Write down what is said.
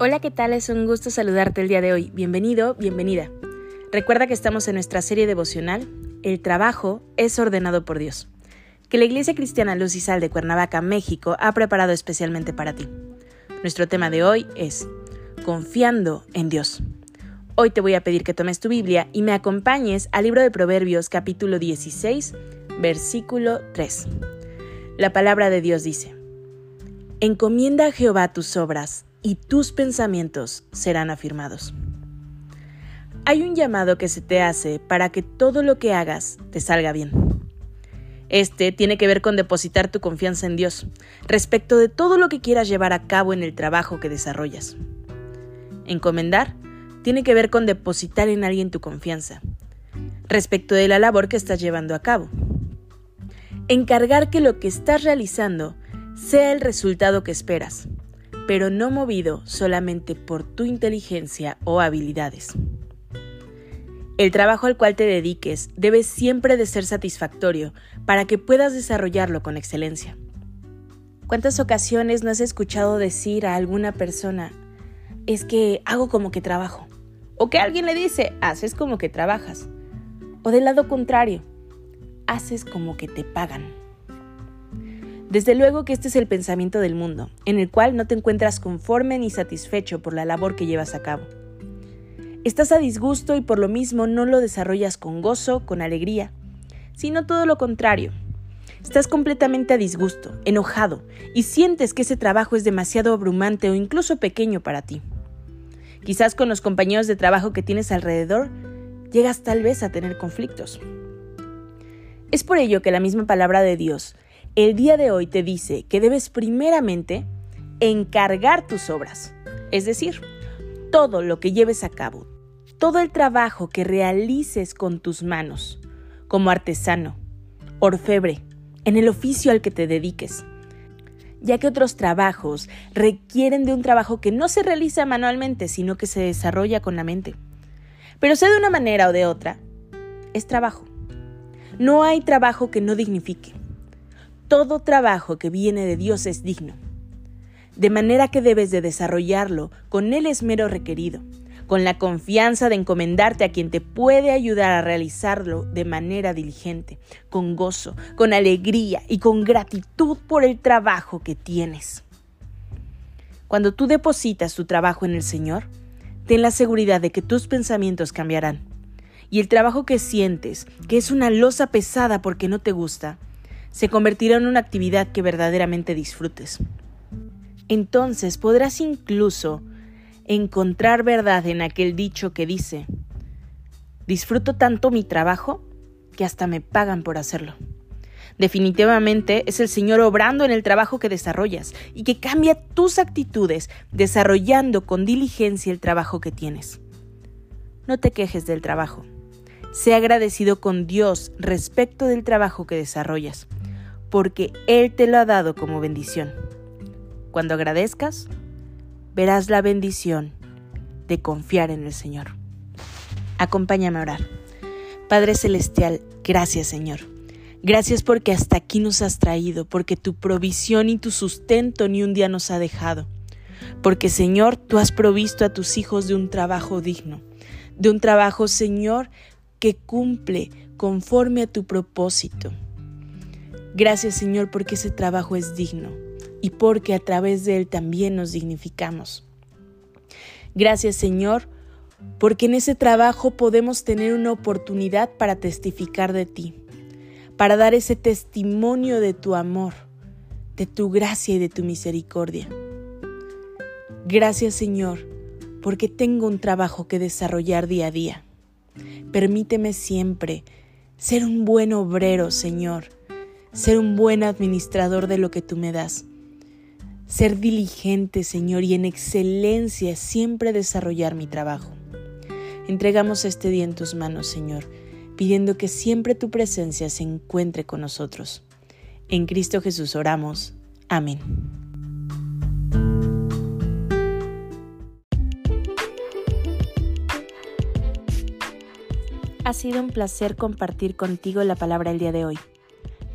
Hola, ¿qué tal? Es un gusto saludarte el día de hoy. Bienvenido, bienvenida. Recuerda que estamos en nuestra serie devocional El trabajo es ordenado por Dios, que la Iglesia Cristiana Luz y Sal de Cuernavaca, México, ha preparado especialmente para ti. Nuestro tema de hoy es Confiando en Dios. Hoy te voy a pedir que tomes tu Biblia y me acompañes al libro de Proverbios capítulo 16, versículo 3. La palabra de Dios dice, Encomienda a Jehová tus obras y tus pensamientos serán afirmados. Hay un llamado que se te hace para que todo lo que hagas te salga bien. Este tiene que ver con depositar tu confianza en Dios respecto de todo lo que quieras llevar a cabo en el trabajo que desarrollas. Encomendar tiene que ver con depositar en alguien tu confianza respecto de la labor que estás llevando a cabo. Encargar que lo que estás realizando sea el resultado que esperas pero no movido solamente por tu inteligencia o habilidades. El trabajo al cual te dediques debe siempre de ser satisfactorio para que puedas desarrollarlo con excelencia. ¿Cuántas ocasiones no has escuchado decir a alguna persona, es que hago como que trabajo? O que alguien le dice, haces como que trabajas. O del lado contrario, haces como que te pagan. Desde luego que este es el pensamiento del mundo, en el cual no te encuentras conforme ni satisfecho por la labor que llevas a cabo. Estás a disgusto y por lo mismo no lo desarrollas con gozo, con alegría, sino todo lo contrario. Estás completamente a disgusto, enojado, y sientes que ese trabajo es demasiado abrumante o incluso pequeño para ti. Quizás con los compañeros de trabajo que tienes alrededor, llegas tal vez a tener conflictos. Es por ello que la misma palabra de Dios el día de hoy te dice que debes primeramente encargar tus obras, es decir, todo lo que lleves a cabo, todo el trabajo que realices con tus manos, como artesano, orfebre, en el oficio al que te dediques, ya que otros trabajos requieren de un trabajo que no se realiza manualmente, sino que se desarrolla con la mente. Pero sea de una manera o de otra, es trabajo. No hay trabajo que no dignifique todo trabajo que viene de Dios es digno, de manera que debes de desarrollarlo con el esmero requerido, con la confianza de encomendarte a quien te puede ayudar a realizarlo de manera diligente, con gozo, con alegría y con gratitud por el trabajo que tienes. Cuando tú depositas tu trabajo en el Señor, ten la seguridad de que tus pensamientos cambiarán. Y el trabajo que sientes, que es una losa pesada porque no te gusta, se convertirá en una actividad que verdaderamente disfrutes. Entonces podrás incluso encontrar verdad en aquel dicho que dice, disfruto tanto mi trabajo que hasta me pagan por hacerlo. Definitivamente es el Señor obrando en el trabajo que desarrollas y que cambia tus actitudes desarrollando con diligencia el trabajo que tienes. No te quejes del trabajo. Sé agradecido con Dios respecto del trabajo que desarrollas porque Él te lo ha dado como bendición. Cuando agradezcas, verás la bendición de confiar en el Señor. Acompáñame a orar. Padre Celestial, gracias Señor. Gracias porque hasta aquí nos has traído, porque tu provisión y tu sustento ni un día nos ha dejado. Porque Señor, tú has provisto a tus hijos de un trabajo digno, de un trabajo, Señor, que cumple conforme a tu propósito. Gracias Señor porque ese trabajo es digno y porque a través de él también nos dignificamos. Gracias Señor porque en ese trabajo podemos tener una oportunidad para testificar de ti, para dar ese testimonio de tu amor, de tu gracia y de tu misericordia. Gracias Señor porque tengo un trabajo que desarrollar día a día. Permíteme siempre ser un buen obrero, Señor, ser un buen administrador de lo que tú me das. ser diligente, Señor, y en excelencia siempre desarrollar mi trabajo. Entregamos este día en tus manos, Señor, pidiendo que siempre tu presencia se encuentre con nosotros. En Cristo Jesús oramos. Amén. Ha sido un placer compartir contigo la palabra el día de hoy.